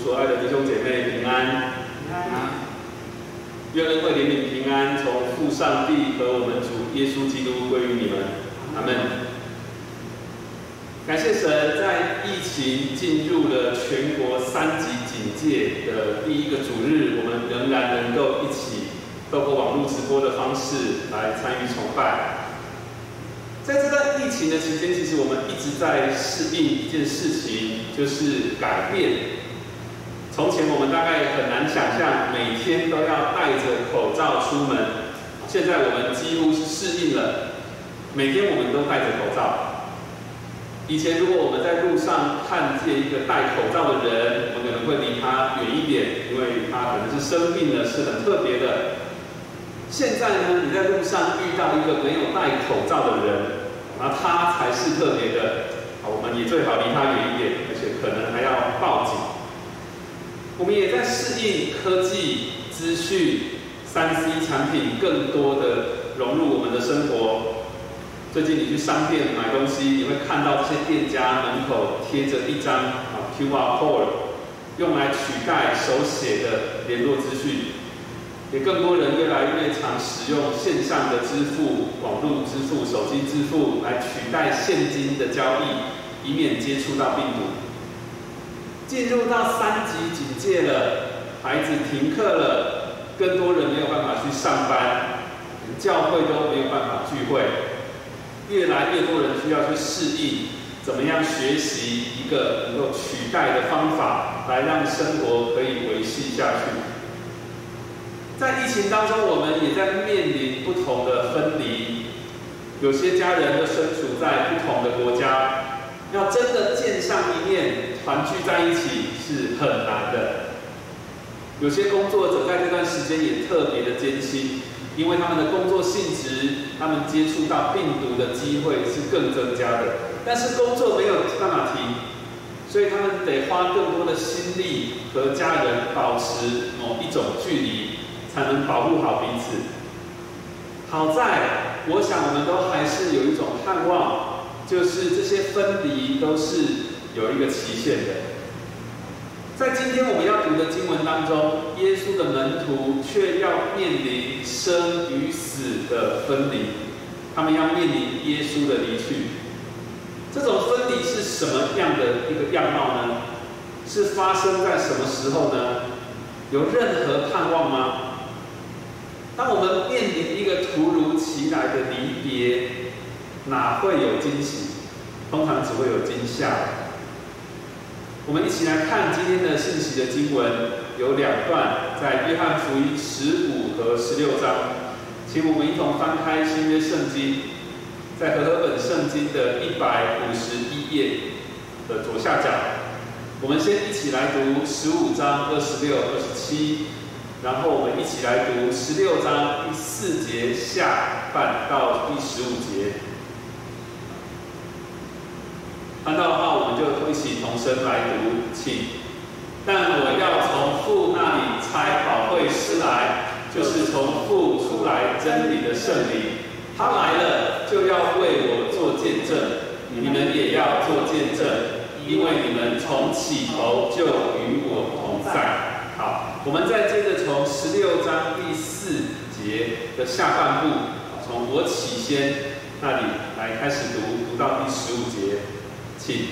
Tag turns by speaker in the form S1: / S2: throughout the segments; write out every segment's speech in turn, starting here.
S1: 主所爱的弟兄姐妹平安。
S2: 平安。
S1: 愿恩惠、怜悯、平安从父上帝和我们主耶稣基督归于你们。阿门。感谢神，在疫情进入了全国三级警戒的第一个主日，我们仍然能够一起透过网络直播的方式来参与崇拜。在这段疫情的期间，其实我们一直在适应一件事情，就是改变。从前我们大概很难想象每天都要戴着口罩出门，现在我们几乎是适应了，每天我们都戴着口罩。以前如果我们在路上看见一个戴口罩的人，我们可能会离他远一点，因为他可能是生病了，是很特别的。现在呢，你在路上遇到一个没有戴口罩的人，那他才是特别的。我们也最好离他远一点，我们也在适应科技、资讯、三 C 产品更多的融入我们的生活。最近你去商店买东西，你会看到这些店家门口贴着一张啊 QR code，用来取代手写的联络资讯。也更多人越来越常使用线上的支付、网络支付、手机支付来取代现金的交易，以免接触到病毒。进入到三级警戒了，孩子停课了，更多人没有办法去上班，教会都没有办法聚会，越来越多人需要去适应，怎么样学习一个能够取代的方法，来让生活可以维系下去。在疫情当中，我们也在面临不同的分离，有些家人都身处在不同的国家。要真的见上一面，团聚在一起是很难的。有些工作者在这段时间也特别的艰辛，因为他们的工作性质，他们接触到病毒的机会是更增加的。但是工作没有办法停，所以他们得花更多的心力和家人保持某一种距离，才能保护好彼此。好在，我想我们都还是有一种盼望。就是这些分离都是有一个期限的。在今天我们要读的经文当中，耶稣的门徒却要面临生与死的分离，他们要面临耶稣的离去。这种分离是什么样的一个样貌呢？是发生在什么时候呢？有任何盼望吗？当我们面临一个突如其来的离别。哪会有惊喜？通常只会有惊吓。我们一起来看今天的信息的经文，有两段，在约翰福音十五和十六章，请我们一同翻开新约圣经，在和合本圣经的一百五十一页的左下角。我们先一起来读十五章二十六、二十七，然后我们一起来读十六章第四节下半到第十五节。看到的话，我们就一起同声来读，请。但我要从父那里差宝贵师来，就是从父出来真理的圣灵。他来了，就要为我做见证。你们也要做见证，因为你们从起头就与我同在。好，我们再接着从十六章第四节的下半部，从我起先那里来开始读，读到第十五节。请，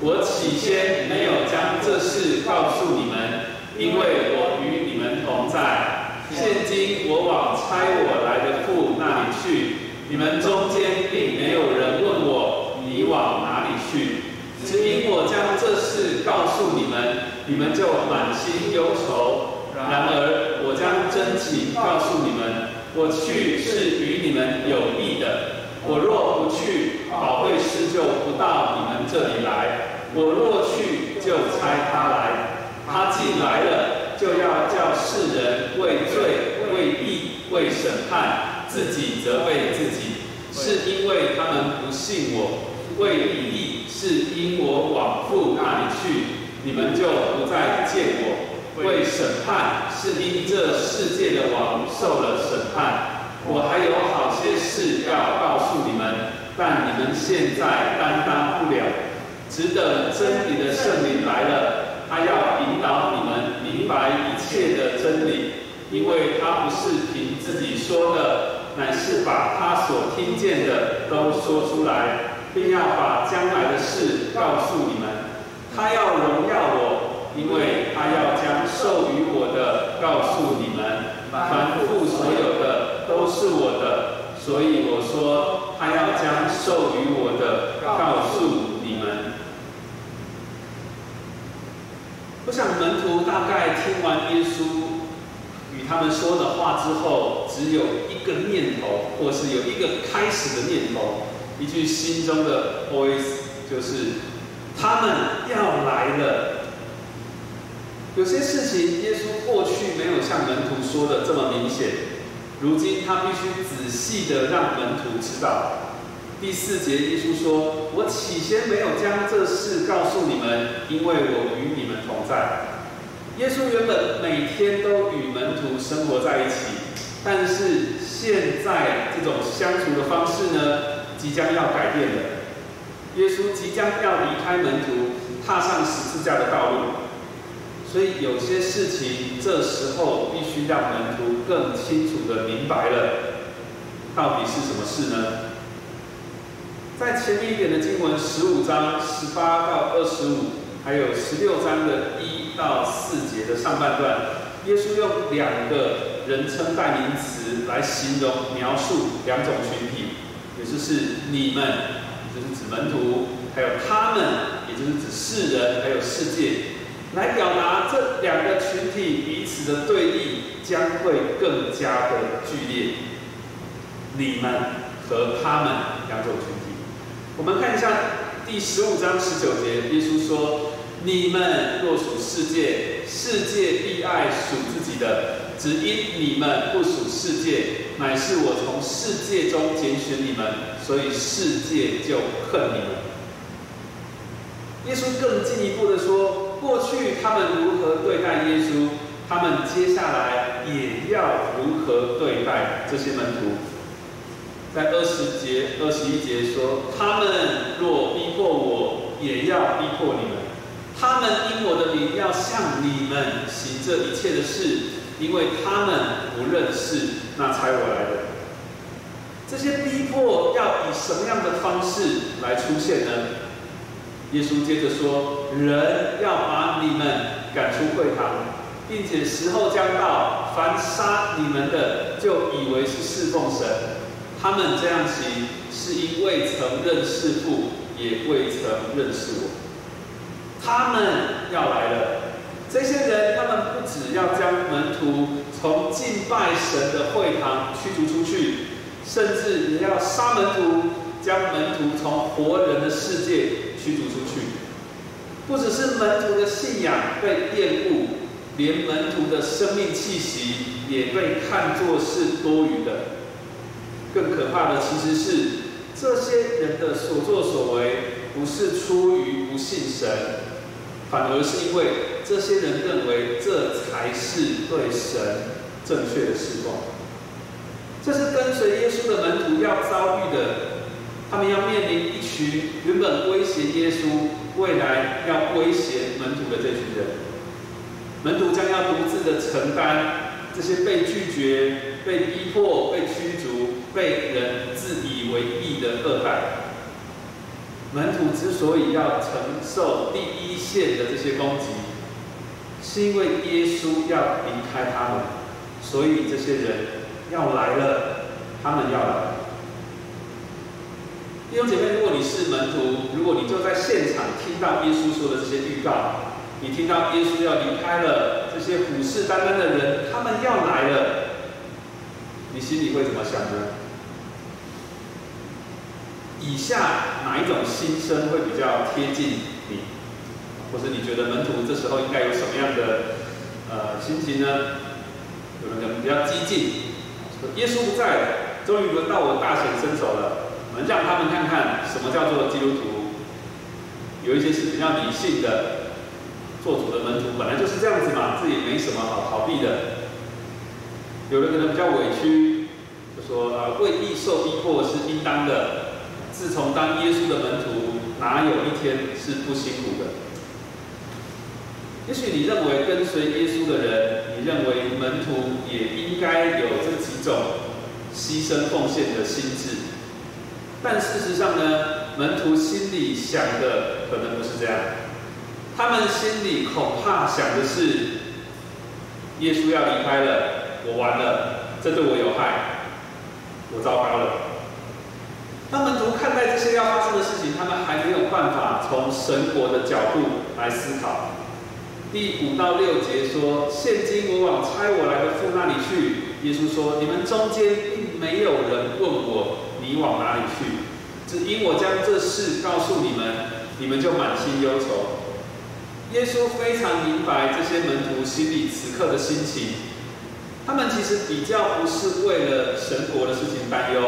S1: 我起先没有将这事告诉你们，因为我与你们同在。现今我往差我来的父那里去，你们中间并没有人问我你往哪里去。只因我将这事告诉你们，你们就满心忧愁。然而我将真情告诉你们，我去是与你们有益的。我若不去，宝贵师就不到你们这里来；我若去，就差他来。他既来了，就要叫世人为罪、为义、为审判，自己责备自己，是因为他们不信我；为义，是因我往父那里去，你们就不再见我；为审判，是因这世界的王受了审判。我还有好些事要告诉你们，但你们现在担当不了。只等真理的圣灵来了，他要引导你们明白一切的真理，因为他不是凭自己说的，乃是把他所听见的都说出来，并要把将来的事告诉你们。他要荣耀我，因为他要将授予我的告诉你们。凡父所有的都是我的，所以我说他要将授予我的告诉你们。我想门徒大概听完耶稣与他们说的话之后，只有一个念头，或是有一个开始的念头，一句心中的 voice，就是他们要来了。有些事情，耶稣过去没有像门徒说的这么明显，如今他必须仔细的让门徒知道。第四节，耶稣说：“我起先没有将这事告诉你们，因为我与你们同在。”耶稣原本每天都与门徒生活在一起，但是现在这种相处的方式呢，即将要改变了。耶稣即将要离开门徒，踏上十字架的道路。所以有些事情，这时候必须让门徒更清楚的明白了，到底是什么事呢？在前面一点的经文，十五章十八到二十五，还有十六章的一到四节的上半段，耶稣用两个人称代名词来形容描述两种群体，也就是你们，也就是指门徒，还有他们，也就是指世人，还有世界。来表达这两个群体彼此的对立将会更加的剧烈。你们和他们两种群体，我们看一下第十五章十九节，耶稣说：“你们若属世界，世界必爱属自己的；只因你们不属世界，乃是我从世界中拣选你们，所以世界就恨你们。”耶稣更进一步的说。过去他们如何对待耶稣，他们接下来也要如何对待这些门徒。在二十节、二十一节说：“他们若逼迫我，也要逼迫你们；他们因我的名要向你们行这一切的事，因为他们不认识那差我来的。”这些逼迫要以什么样的方式来出现呢？耶稣接着说：“人要把你们赶出会堂，并且时候将到，凡杀你们的，就以为是侍奉神。他们这样行，是因未曾认识父，也未曾认识我。他们要来了。这些人，他们不只要将门徒从敬拜神的会堂驱逐出去，甚至也要杀门徒，将门徒从活人的世界。”驱逐出去，不只是门徒的信仰被玷污，连门徒的生命气息也被看作是多余的。更可怕的其实是这些人的所作所为，不是出于不信神，反而是因为这些人认为这才是对神正确的侍奉。这是跟随耶稣的门徒要遭遇的。他们要面临一群原本威胁耶稣、未来要威胁门徒的这群人，门徒将要独自的承担这些被拒绝、被逼迫、被驱逐、被人自以为义的恶待。门徒之所以要承受第一线的这些攻击，是因为耶稣要离开他们，所以这些人要来了，他们要来。弟兄姐妹，如果你是门徒，如果你就在现场听到耶稣说的这些预告，你听到耶稣要离开了，这些虎视眈眈的人，他们要来了，你心里会怎么想呢？以下哪一种心声会比较贴近你，或者你觉得门徒这时候应该有什么样的呃心情呢？有人可能比较激进，耶稣不在了，终于轮到我大显身手了。让他们看看什么叫做基督徒。有一些是比较理性的，做主的门徒本来就是这样子嘛，自己没什么好逃避的。有的可能比较委屈，就说呃为义受逼迫是应当的。自从当耶稣的门徒，哪有一天是不辛苦的？也许你认为跟随耶稣的人，你认为门徒也应该有这几种牺牲奉献的心智，但事实上呢，门徒心里想的可能不是这样，他们心里恐怕想的是，耶稣要离开了，我完了，这对我有害，我糟糕了。当门徒看待这些要发生的事情，他们还没有办法从神国的角度来思考。第五到六节说：“现今我往差我来的父那里去。”耶稣说：“你们中间并没有人问我你往哪里去，只因我将这事告诉你们，你们就满心忧愁。”耶稣非常明白这些门徒心里此刻的心情，他们其实比较不是为了神国的事情担忧，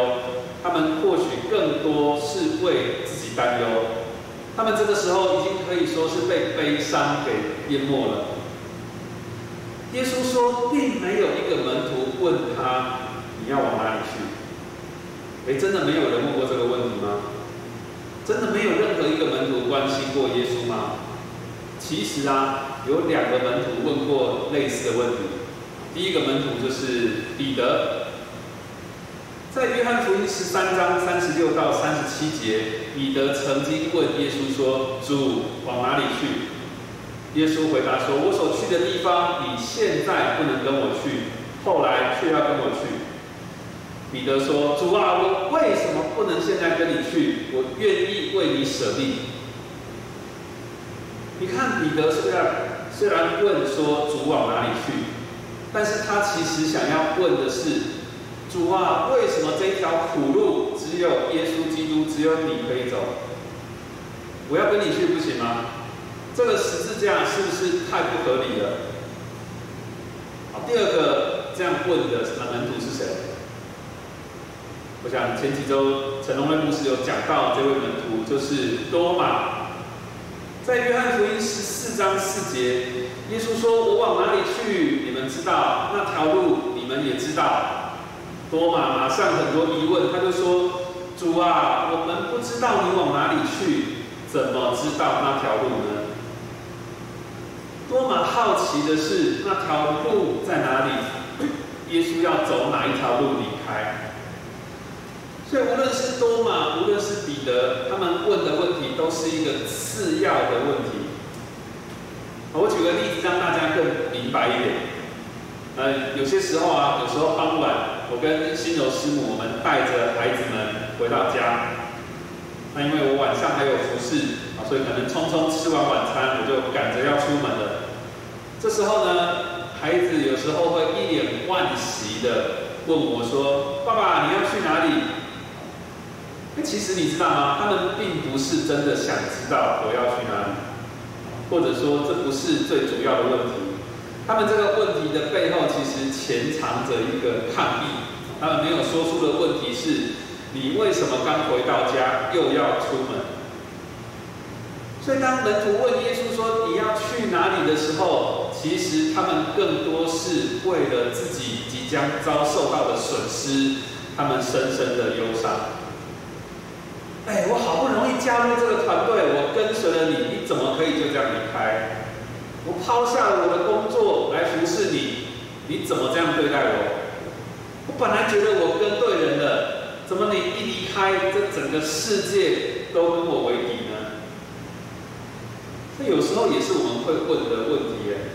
S1: 他们或许更多是为自己担忧。他们这个时候已经可以说是被悲伤给淹没了。耶稣说，并没有一个门徒问他你要往哪里去。哎，真的没有人问过这个问题吗？真的没有任何一个门徒关心过耶稣吗？其实啊，有两个门徒问过类似的问题。第一个门徒就是彼得。在约翰福音十三章三十六到三十七节，彼得曾经问耶稣说：“主往哪里去？”耶稣回答说：“我所去的地方，你现在不能跟我去，后来却要跟我去。”彼得说：“主啊，我为什么不能现在跟你去？我愿意为你舍命。”你看，彼得虽然虽然问说主往哪里去，但是他其实想要问的是。主啊，为什么这条苦路只有耶稣基督，只有你可以走？我要跟你去不行吗？这个十字架是不是太不合理了？好，第二个这样问的门徒是谁？我想前几周陈龙威牧师有讲到，这位门徒就是多马。在约翰福音十四章四节，耶稣说：“我往哪里去？你们知道那条路，你们也知道。”多马马上很多疑问，他就说：“主啊，我们不知道你往哪里去，怎么知道那条路呢？”多马好奇的是那条路在哪里，耶稣要走哪一条路离开？所以无论是多马，无论是彼得，他们问的问题都是一个次要的问题。我举个例子，让大家更明白一点。呃，有些时候啊，有时候傍晚，我跟新柔师母，我们带着孩子们回到家。那因为我晚上还有服侍啊，所以可能匆匆吃完晚餐，我就赶着要出门了。这时候呢，孩子有时候会一脸惋惜的问我说：“爸爸，你要去哪里？”那其实你知道吗？他们并不是真的想知道我要去哪里，或者说这不是最主要的问题。他们这个问题的背后，其实潜藏着一个抗议。他们没有说出的问题是：你为什么刚回到家又要出门？所以当门徒问耶稣说你要去哪里的时候，其实他们更多是为了自己即将遭受到的损失，他们深深的忧伤。哎，我好不容易加入这个团队，我跟随了你，你怎么可以就这样离开？我抛下了我的工作来服侍你，你怎么这样对待我？我本来觉得我跟对人了，怎么你一离开，这整个世界都跟我为敌呢？这有时候也是我们会问的问题耶。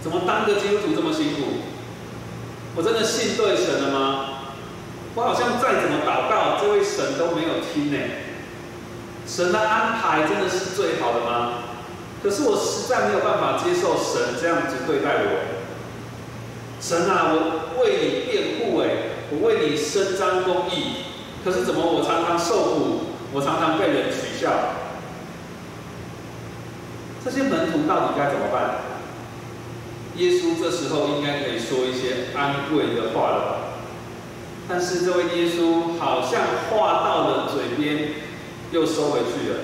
S1: 怎么当个基督徒这么辛苦？我真的信对神了吗？我好像再怎么祷告，这位神都没有听呢。神的安排真的是最好的吗？可是我实在没有办法接受神这样子对待我。神啊，我为你辩护哎，我为你伸张公义。可是怎么我常常受苦，我常常被人取笑？这些门徒到底该怎么办？耶稣这时候应该可以说一些安慰的话了吧？但是这位耶稣好像话到了嘴边，又收回去了。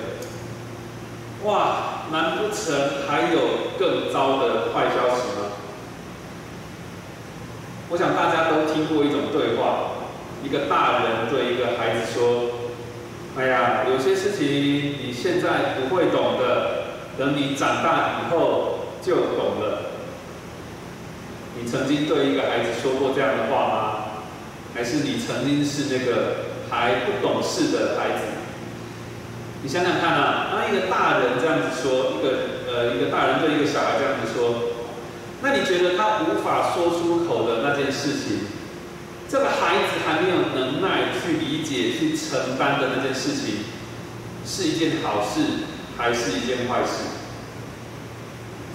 S1: 哇！难不成还有更糟的坏消息吗？我想大家都听过一种对话：一个大人对一个孩子说：“哎呀，有些事情你现在不会懂的，等你长大以后就懂了。你曾经对一个孩子说过这样的话吗？还是你曾经是那个还不懂事的孩子？你想想看啊，当一个大人这样子说，一个呃一个大人对一个小孩这样子说，那你觉得他无法说出口的那件事情，这个孩子还没有能耐去理解、去承担的那件事情，是一件好事还是一件坏事？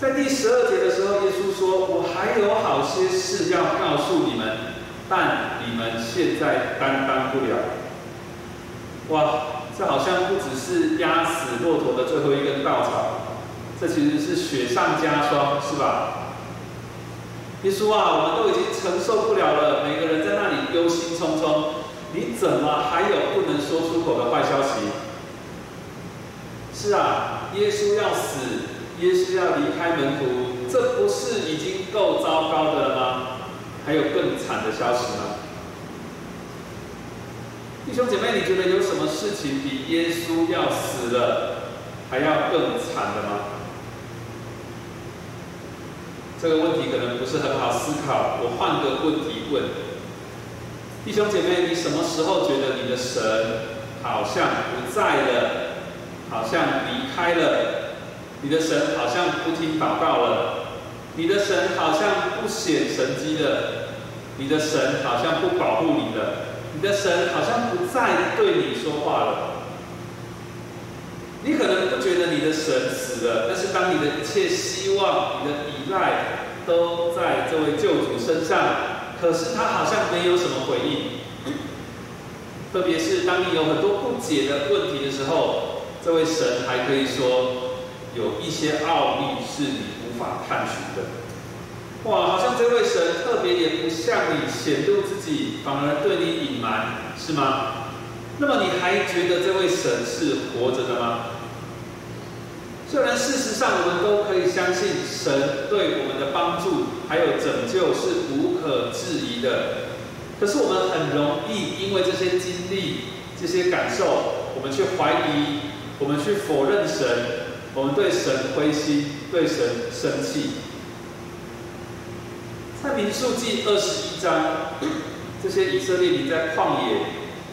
S1: 在第十二节的时候，耶稣说：“我还有好些事要告诉你们，但你们现在担当不了。”哇！这好像不只是压死骆驼的最后一根稻草，这其实是雪上加霜，是吧？耶稣啊，我们都已经承受不了了，每个人在那里忧心忡忡，你怎么还有不能说出口的坏消息？是啊，耶稣要死，耶稣要离开门徒，这不是已经够糟糕的了吗？还有更惨的消息吗？弟兄姐妹，你觉得有什么事情比耶稣要死了还要更惨的吗？这个问题可能不是很好思考，我换个问题问：弟兄姐妹，你什么时候觉得你的神好像不在了，好像离开了？你的神好像不听祷告了？你的神好像不显神迹了？你的神好像不保护你了？你的神好像不再对你说话了。你可能不觉得你的神死了，但是当你的一切希望、你的依赖都在这位救主身上，可是他好像没有什么回应。特别是当你有很多不解的问题的时候，这位神还可以说有一些奥秘是你无法探寻的。哇，好像这位神特别也不向你显露自己，反而对你隐瞒，是吗？那么你还觉得这位神是活着的吗？虽然事实上我们都可以相信神对我们的帮助还有拯救是无可置疑的，可是我们很容易因为这些经历、这些感受，我们去怀疑，我们去否认神，我们对神灰心，对神生气。在民数记二十一章，这些以色列民在旷野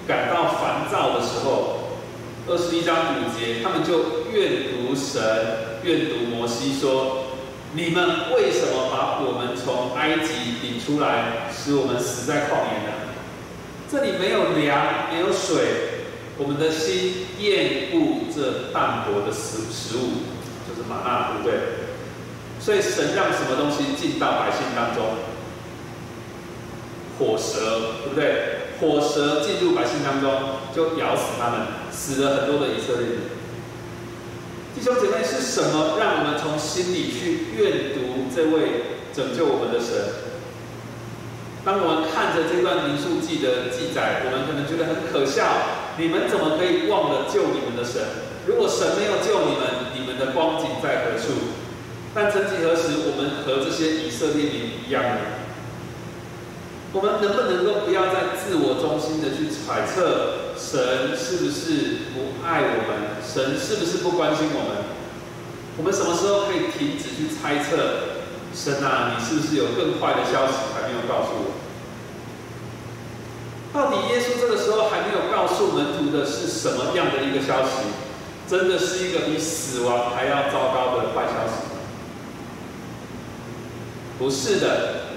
S1: 感到烦躁的时候，二十一章五节，他们就怨读神，怨读摩西说：“你们为什么把我们从埃及领出来，使我们死在旷野呢？这里没有粮，没有水，我们的心厌恶这淡薄的食食物，就是玛纳，对不对？”所以神让什么东西进到百姓当中？火蛇，对不对？火蛇进入百姓当中，就咬死他们，死了很多的以色列人。弟兄姐妹，是什么让我们从心里去阅读这位拯救我们的神？当我们看着这段民数记的记载，我们可能觉得很可笑。你们怎么可以忘了救你们的神？如果神没有救你们，你们的光景在何处？但曾几何时，我们和这些以色列民一样呢？我们能不能够不要再自我中心的去揣测神是不是不爱我们，神是不是不关心我们？我们什么时候可以停止去猜测神啊？你是不是有更坏的消息还没有告诉我？到底耶稣这个时候还没有告诉门徒的是什么样的一个消息？真的是一个比死亡还要糟糕的坏消息？不是的，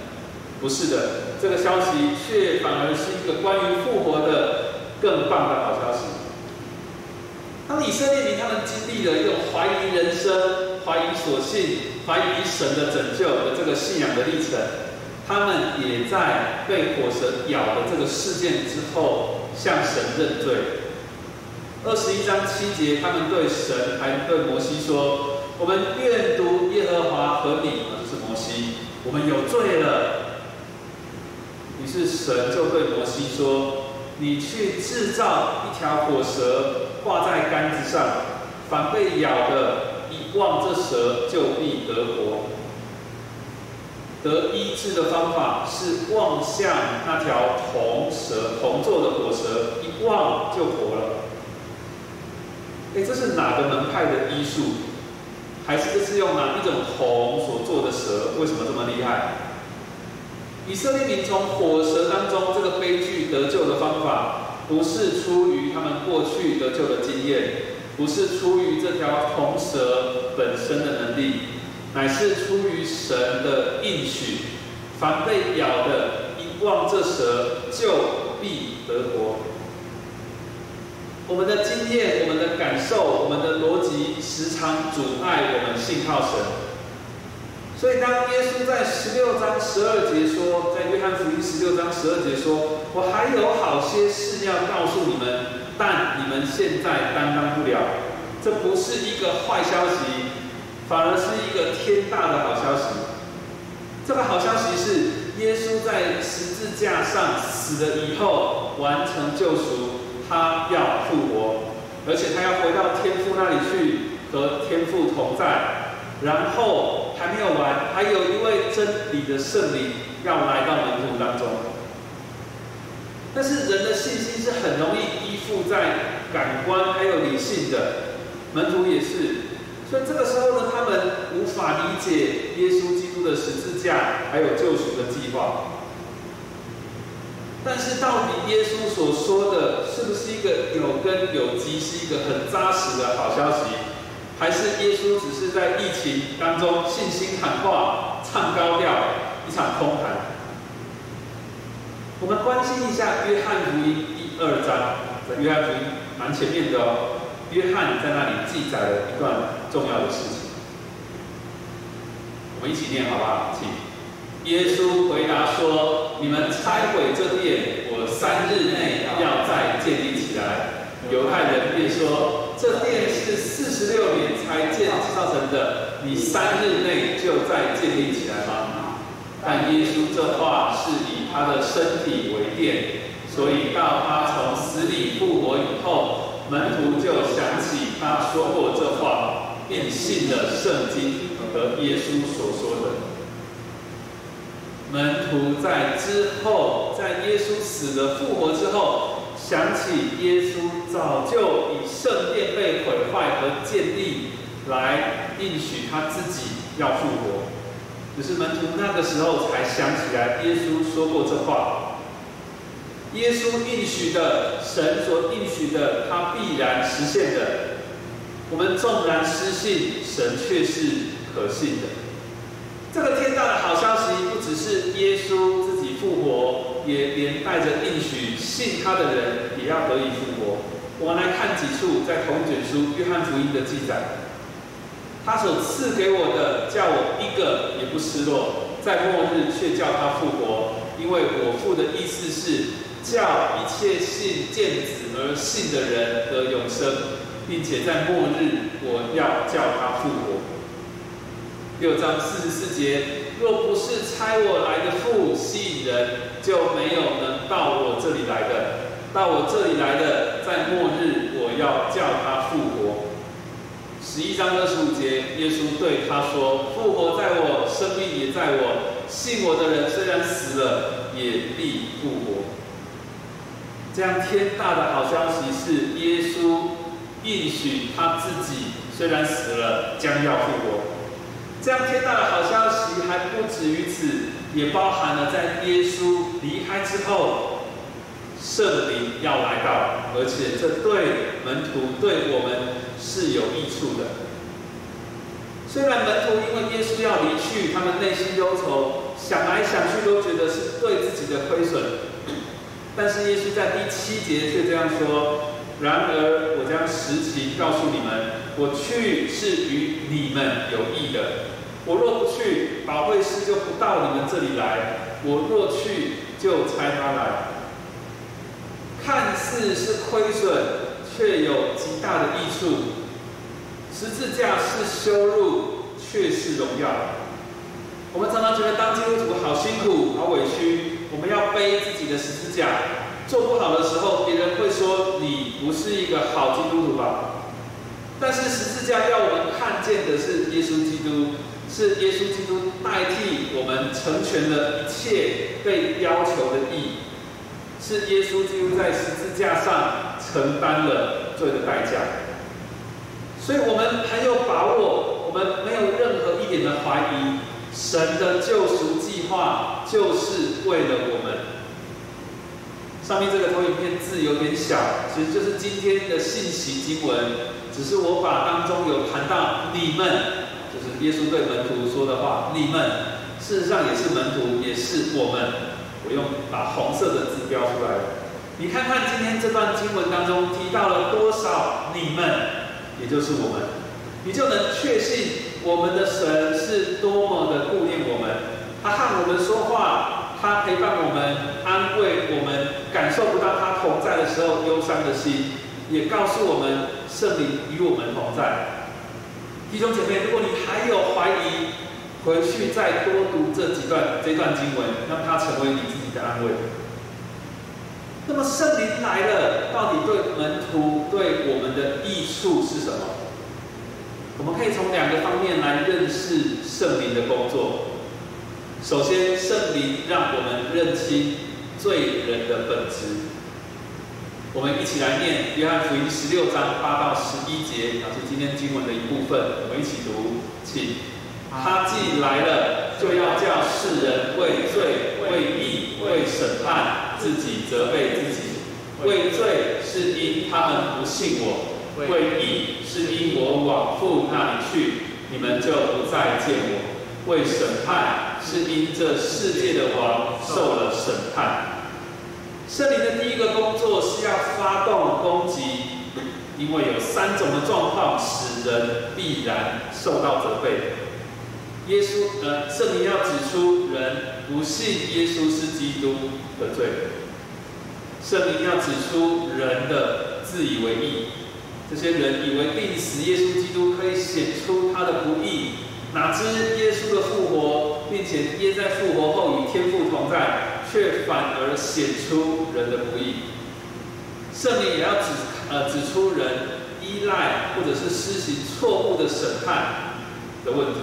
S1: 不是的，这个消息却反而是一个关于复活的更棒的好消息。当以色列民他们经历了一种怀疑人生、怀疑所信、怀疑神的拯救的这个信仰的历程，他们也在被火蛇咬的这个事件之后向神认罪。二十一章七节，他们对神还对摩西说：“我们愿读耶和华和你，就是摩西。”我们有罪了，于是神就对摩西说：“你去制造一条火蛇，挂在杆子上，凡被咬的，一望这蛇就必得活。得医治的方法是望向那条铜蛇，铜做的火蛇，一望就活了。哎，这是哪个门派的医术？还是这是用哪一种铜所做的蛇？为什么这么厉害？以色列民从火蛇当中这个悲剧得救的方法，不是出于他们过去得救的经验，不是出于这条铜蛇本身的能力，乃是出于神的应许。凡被咬的，一望这蛇，就必得活。我们的经验、我们的感受、我们的逻辑，时常阻碍我们信靠神。所以，当耶稣在十六章十二节说，在约翰福音十六章十二节说：“我还有好些事要告诉你们，但你们现在担当不了。”这不是一个坏消息，反而是一个天大的好消息。这个好消息是，耶稣在十字架上死了以后，完成救赎，他要复活，而且他要回到天父那里去，和天父同在。然后还没有完，还有一位真理的圣灵要来到门徒当中。但是人的信心是很容易依附在感官还有理性的，门徒也是。所以这个时候呢，他们无法理解耶稣基督的十字架还有救赎的计划。但是到底耶稣所说的是不是一个有根有基，是一个很扎实的好消息？还是耶稣只是在疫情当中信心喊话、唱高调，一场空谈。我们关心一下约翰福音第二章，在约翰福音蛮前面的哦。约翰在那里记载了一段重要的事情，我们一起念好不好？请。耶稣回答说：“你们拆毁这殿，我三日内要再建立起来。”犹太人便说。这殿是四十六年才建造成的，你三日内就再建立起来吗？但耶稣这话是以他的身体为殿，所以到他从死里复活以后，门徒就想起他说过这话，便信了圣经和耶稣所说的。门徒在之后，在耶稣死了复活之后。想起耶稣早就以圣殿被毁坏和建立来应许他自己要复活，只是门徒那个时候才想起来耶稣说过这话。耶稣应许的，神所应许的，他必然实现的。我们纵然失信，神却是可信的。这个天大的好消息，不只是耶稣自己复活。也连带着应许，信他的人也要得以复活。我们来看几处在同卷书约翰福音的记载。他所赐给我的，叫我一个也不失落，在末日却叫他复活。因为我父的意思是，叫一切信见子而信的人得永生，并且在末日我要叫他复活。六章四十四节。若不是差我来的父吸引人，就没有能到我这里来的。到我这里来的，在末日我要叫他复活。十一章二十五节，耶稣对他说：“复活在我，生命也在我。信我的人虽然死了，也必复活。”这样天大的好消息是，耶稣应许他自己，虽然死了，将要复活。这样天大的好消息还不止于此，也包含了在耶稣离开之后，圣灵要来到，而且这对门徒对我们是有益处的。虽然门徒因为耶稣要离去，他们内心忧愁，想来想去都觉得是对自己的亏损，但是耶稣在第七节却这样说：“然而我将实情告诉你们，我去是与你们有益的。”我若不去，保惠师就不到你们这里来；我若去，就差他来。看似是亏损，却有极大的益处。十字架是羞辱，却是荣耀。我们常常觉得当基督徒好辛苦、好委屈，我们要背自己的十字架。做不好的时候，别人会说你不是一个好基督徒吧？但是十字架要我们看见的是耶稣基督。是耶稣基督代替我们成全了一切被要求的义，是耶稣基督在十字架上承担了罪的代价，所以我们很有把握，我们没有任何一点的怀疑，神的救赎计划就是为了我们。上面这个投影片字有点小，其实就是今天的信息经文，只是我把当中有谈到你们，耶稣对门徒说的话，你们事实上也是门徒，也是我们。我用把红色的字标出来，你看看今天这段经文当中提到了多少你们，也就是我们，你就能确信我们的神是多么的顾念我们，他和我们说话。他陪伴我们，安慰我们，感受不到他同在的时候忧伤的心，也告诉我们圣灵与我们同在。弟兄姐妹，如果你还有怀疑，回去再多读这几段这段经文，让它成为你自己的安慰。那么圣灵来了，到底对门徒对我们的益处是什么？我们可以从两个方面来认识圣灵的工作。首先，圣灵让我们认清罪人的本质。我们一起来念约翰福音十六章八到十一节，那是今天经文的一部分。我们一起读，请。他既来了，就要叫世人为罪、为义、为审判，自己责备自己。为罪是因他们不信我；为义是因我往父那里去，你们就不再见我。为审判，是因这世界的王受了审判。圣灵的第一个工作是要发动攻击，因为有三种的状况使人必然受到责备。耶稣，呃，圣灵要指出人不信耶稣是基督的罪。圣灵要指出人的自以为意，这些人以为病死耶稣基督可以显出他的不义。哪知耶稣的复活，并且耶在复活后与天父同在，却反而显出人的不易。圣灵也要指呃指出人依赖或者是施行错误的审判的问题。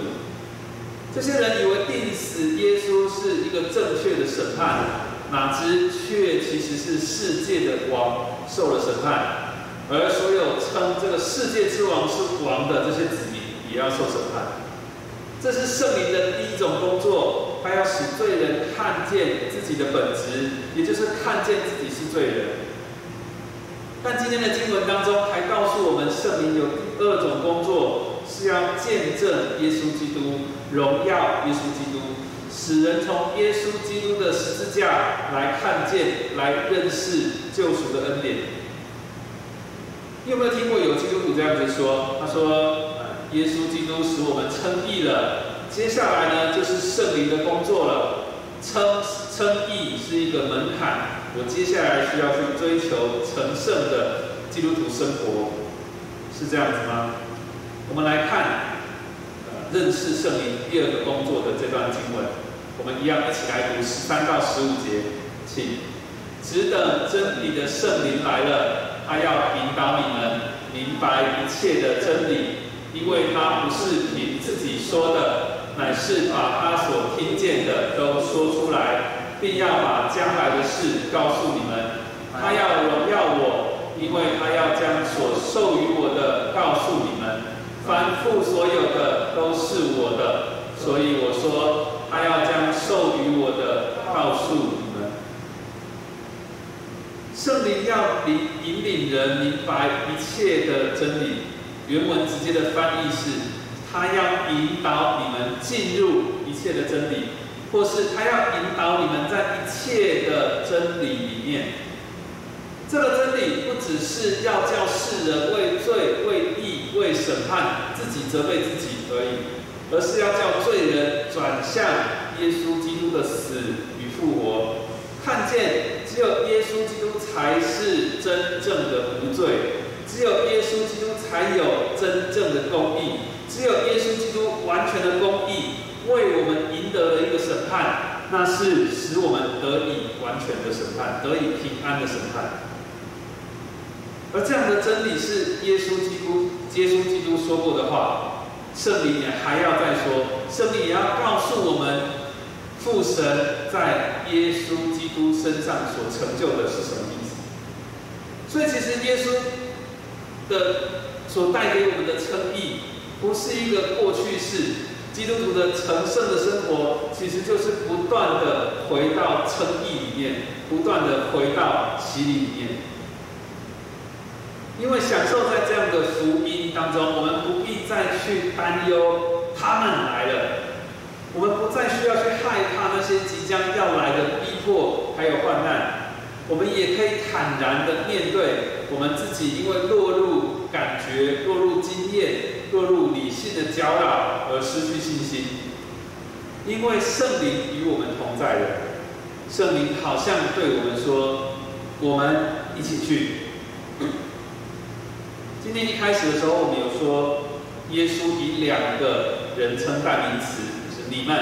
S1: 这些人以为定死耶稣是一个正确的审判，哪知却其实是世界的王受了审判，而所有称这个世界之王是王的这些子民也要受审判。这是圣灵的第一种工作，他要使罪人看见自己的本质，也就是看见自己是罪人。但今天的经文当中还告诉我们，圣灵有第二种工作，是要见证耶稣基督，荣耀耶稣基督，使人从耶稣基督的十字架来看见、来认识救赎的恩典。你有没有听过有基督徒这样子说？他说。耶稣基督使我们称义了，接下来呢就是圣灵的工作了。称称义是一个门槛，我接下来需要去追求成圣的基督徒生活，是这样子吗？我们来看，呃，认识圣灵第二个工作的这段经文，我们一样一起来读十三到十五节，请。只等真理的圣灵来了，他要引导你们明白一切的真理。因为他不是凭自己说的，乃是把他所听见的都说出来，并要把将来的事告诉你们。他要荣耀我，因为他要将所授予我的告诉你们。凡父所有的都是我的，所以我说他要将授予我的告诉你们。圣灵要引引领人明白一切的真理。原文直接的翻译是，他要引导你们进入一切的真理，或是他要引导你们在一切的真理里面。这个真理不只是要叫世人为罪、为义、为审判自己责备自己而已，而是要叫罪人转向耶稣基督的死与复活，看见只有耶稣基督才是真正的无罪。只有耶稣基督才有真正的公义，只有耶稣基督完全的公义为我们赢得了一个审判，那是使我们得以完全的审判，得以平安的审判。而这样的真理是耶稣基督，耶稣基督说过的话，圣灵也还要再说，圣灵也要告诉我们，父神在耶稣基督身上所成就的是什么意思。所以其实耶稣。的所带给我们的称义，不是一个过去式，基督徒的成圣的生活，其实就是不断的回到称义里面，不断的回到洗礼里面。因为享受在这样的福音当中，我们不必再去担忧他们来了，我们不再需要去害怕那些即将要来的逼迫还有患难，我们也可以坦然的面对我们自己，因为落入感觉、落入、的搅扰而失去信心。因为圣灵与我们同在的，圣灵好像对我们说：“我们一起去。”今天一开始的时候，我们有说，耶稣以两个人称代名词，就是你们，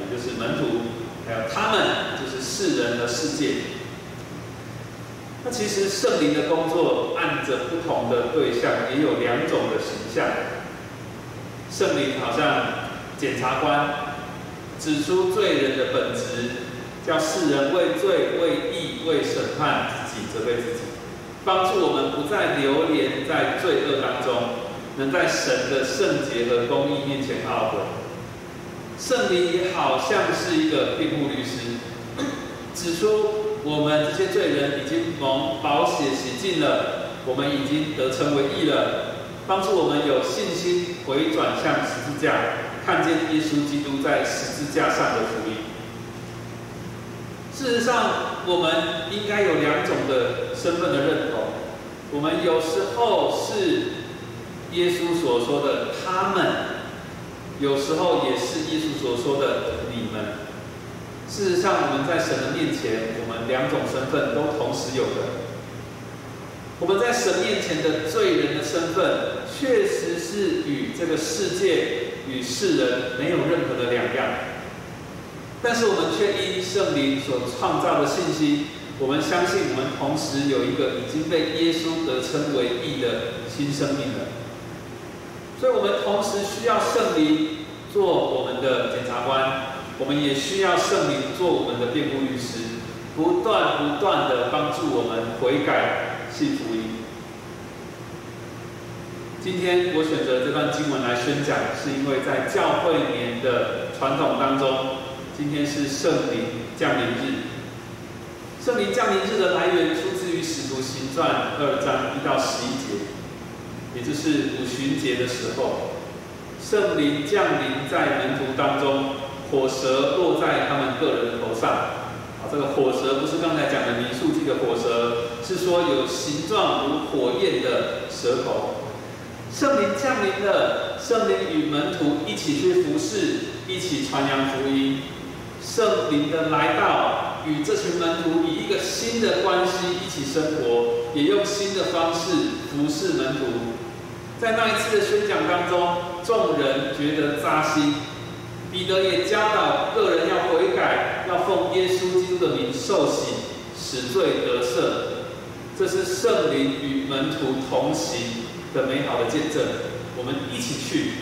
S1: 也就是门徒，还有他们，就是世人的世界。那其实圣灵的工作，按着不同的对象，也有两种的形象。圣灵好像检察官，指出罪人的本质，叫世人为罪、为义、为审判自己，责备自己。帮助我们不再流连在罪恶当中，能在神的圣洁和公义面前懊悔。圣灵也好像是一个辩护律师，指出我们这些罪人已经蒙宝血洗净了，我们已经得成为义了，帮助我们有信心回转向十字架，看见耶稣基督在十字架上的福音。事实上，我们应该有两种的身份的认同。我们有时候是耶稣所说的他们，有时候也是耶稣所说的你们。事实上，我们在神的面前，我们两种身份都同时有的。我们在神面前的罪人的身份，确实是与这个世界与世人没有任何的两样。但是我们却因圣灵所创造的信息，我们相信我们同时有一个已经被耶稣得称为义的新生命了。所以，我们同时需要圣灵做我们的检察官，我们也需要圣灵做我们的辩护律师，不断不断的帮助我们悔改、信福音。今天我选择这段经文来宣讲，是因为在教会年的传统当中。今天是圣灵降临日。圣灵降临日的来源出自于《使徒行传》二章一到十一节，也就是五旬节的时候，圣灵降临在门徒当中，火蛇落在他们个人头上。这个火蛇不是刚才讲的民数记的火蛇，是说有形状如火焰的蛇头。圣灵降临了，圣灵与门徒一起去服侍，一起传扬福音。圣灵的来到，与这群门徒以一个新的关系一起生活，也用新的方式服侍门徒。在那一次的宣讲当中，众人觉得扎心。彼得也教导个人要悔改，要奉耶稣基督的名受洗，使罪得赦。这是圣灵与门徒同行的美好的见证。我们一起去，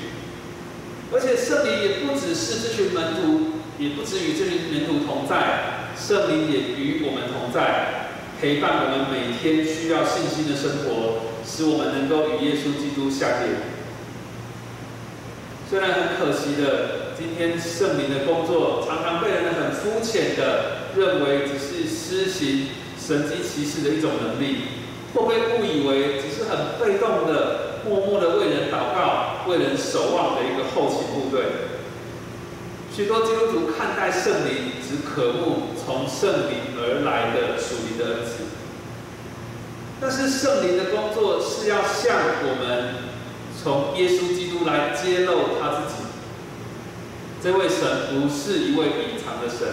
S1: 而且圣灵也不只是这群门徒。也不止与这群门徒同在，圣灵也与我们同在，陪伴我们每天需要信心的生活，使我们能够与耶稣基督相连。虽然很可惜的，今天圣灵的工作常常被人们很肤浅的认为只是施行神迹奇事的一种能力，或被误以为只是很被动的、默默的为人祷告、为人守望的一个后勤部队。许多基督徒看待圣灵，只渴慕从圣灵而来的属灵的恩赐。但是圣灵的工作是要向我们从耶稣基督来揭露他自己。这位神不是一位隐藏的神，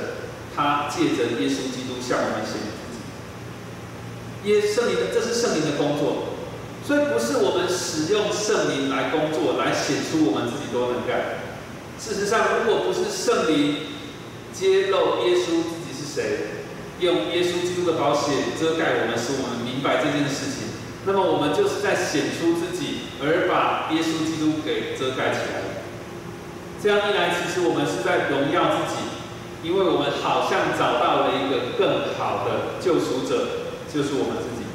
S1: 他借着耶稣基督向我们显自己。耶圣灵，这是圣灵的工作，所以不是我们使用圣灵来工作，来显出我们自己多能干。事实上，如果不是圣灵揭露耶稣自己是谁，用耶稣基督的宝血遮盖我们，使我们明白这件事情，那么我们就是在显出自己，而把耶稣基督给遮盖起来。这样一来，其实我们是在荣耀自己，因为我们好像找到了一个更好的救赎者，就是我们自己。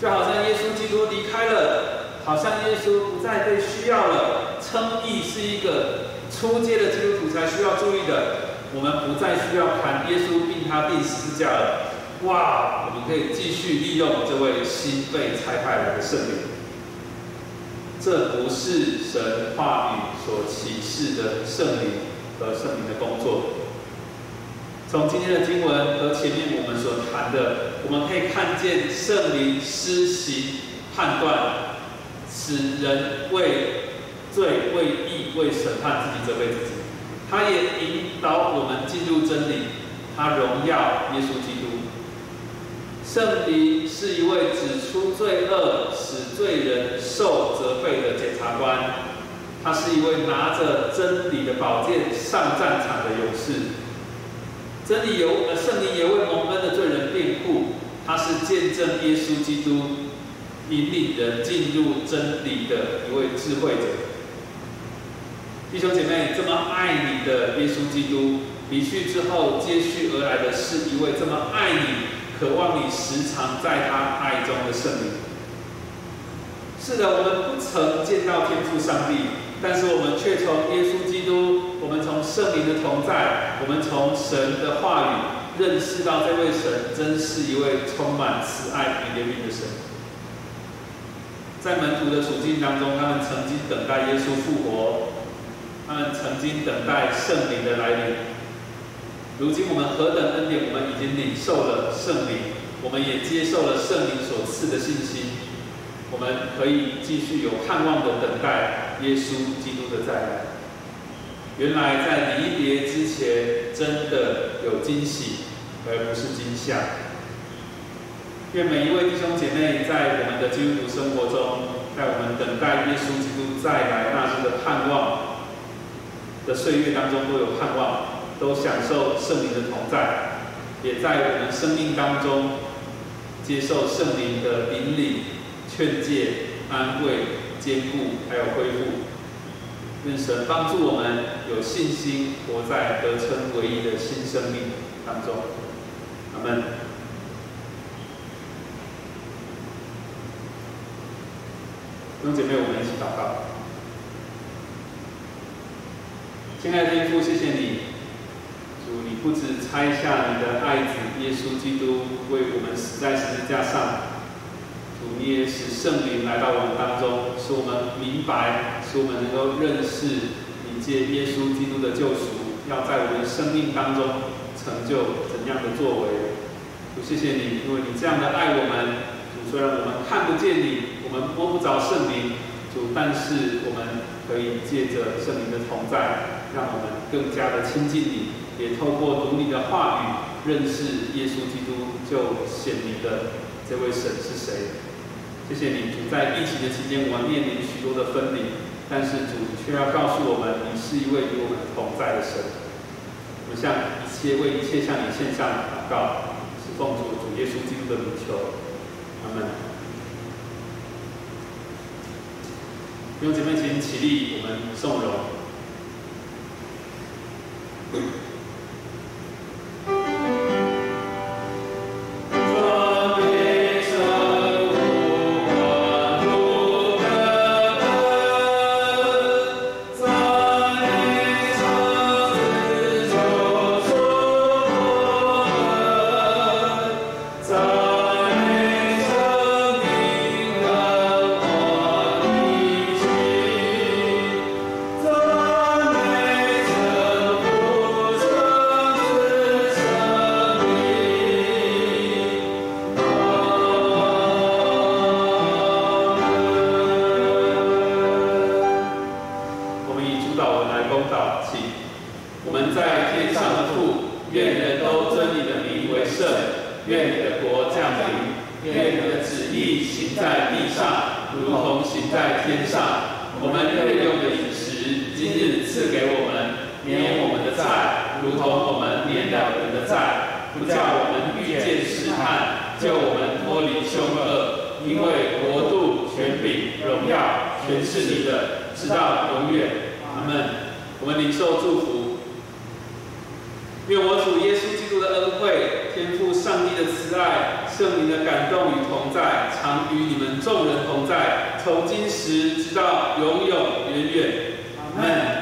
S1: 就好像耶稣基督离开了，好像耶稣不再被需要了。称义是一个初阶的基督徒才需要注意的。我们不再需要谈耶稣并他定十字架了。哇，我们可以继续利用这位新被差派来的圣灵。这不是神话语所启示的圣灵和圣灵的工作。从今天的经文和前面我们所谈的，我们可以看见圣灵施行判断，使人为罪、为义、为审判自己责备自己。他也引导我们进入真理，他荣耀耶稣基督。圣灵是一位指出罪恶、使罪人受责备的检察官，他是一位拿着真理的宝剑上战场的勇士。真理由呃，圣灵也为蒙恩的罪人辩护，他是见证耶稣基督，引领人进入真理的一位智慧者。弟兄姐妹，这么爱你的耶稣基督离去之后，接续而来的是一位这么爱你、渴望你时常在他爱中的圣灵。是的，我们不曾见到天父上帝，但是我们却从耶稣基督，我们从圣灵的同在，我们从神的话语认识到这位神真是一位充满慈爱与怜悯的神。在门徒的处境当中，他们曾经等待耶稣复活。他们曾经等待圣灵的来临，如今我们何等恩典！我们已经领受了圣灵，我们也接受了圣灵所赐的信心，我们可以继续有盼望的等待耶稣基督的再来。原来在离别之前，真的有惊喜，而不是惊吓。愿每一位弟兄姐妹在我们的基督徒生活中，在我们等待耶稣基督再来那时的盼望。的岁月当中都有盼望，都享受圣灵的同在，也在我们生命当中接受圣灵的引领、劝诫、安慰、坚固，还有恢复。愿神帮助我们有信心活在得称唯一的新生命当中。阿门。弟兄姐妹，我们一起祷告。亲爱的天父，谢谢，你不止拆下你的爱子耶稣基督为我们死在十字架上，主，你也使圣灵来到我们当中，使我们明白，使我们能够认识你借耶稣基督的救赎，要在我们生命当中成就怎样的作为。主，谢谢你，因为你这样的爱我们。主，虽然我们看不见你，我们摸不着圣灵，主，但是我们可以借着圣灵的同在。让我们更加的亲近你，也透过读你的话语，认识耶稣基督就显明的这位神是谁。谢谢你，主在疫情的期间，我们面临许多的分离，但是主却要告诉我们，你是一位与我们同在的神。我们向一切为一切向你献上祷告，是奉主主耶稣基督的名求。阿门。弟兄姐妹，请起立，我们颂荣。愿你的国降临，愿你的旨意行在地上，如同行在天上。我们愿用饮食今日赐给我们，免我们的债，如同我们免了人的债，不叫我们遇见试探，叫我们脱离凶恶。因为国度、权柄、荣耀，全是你的，直到永远。阿门。我们领受祝福，愿我主耶稣基督的恩惠。天赋上帝的慈爱、圣灵的感动与同在，常与你们众人同在，从今时直到永永远远。阿门。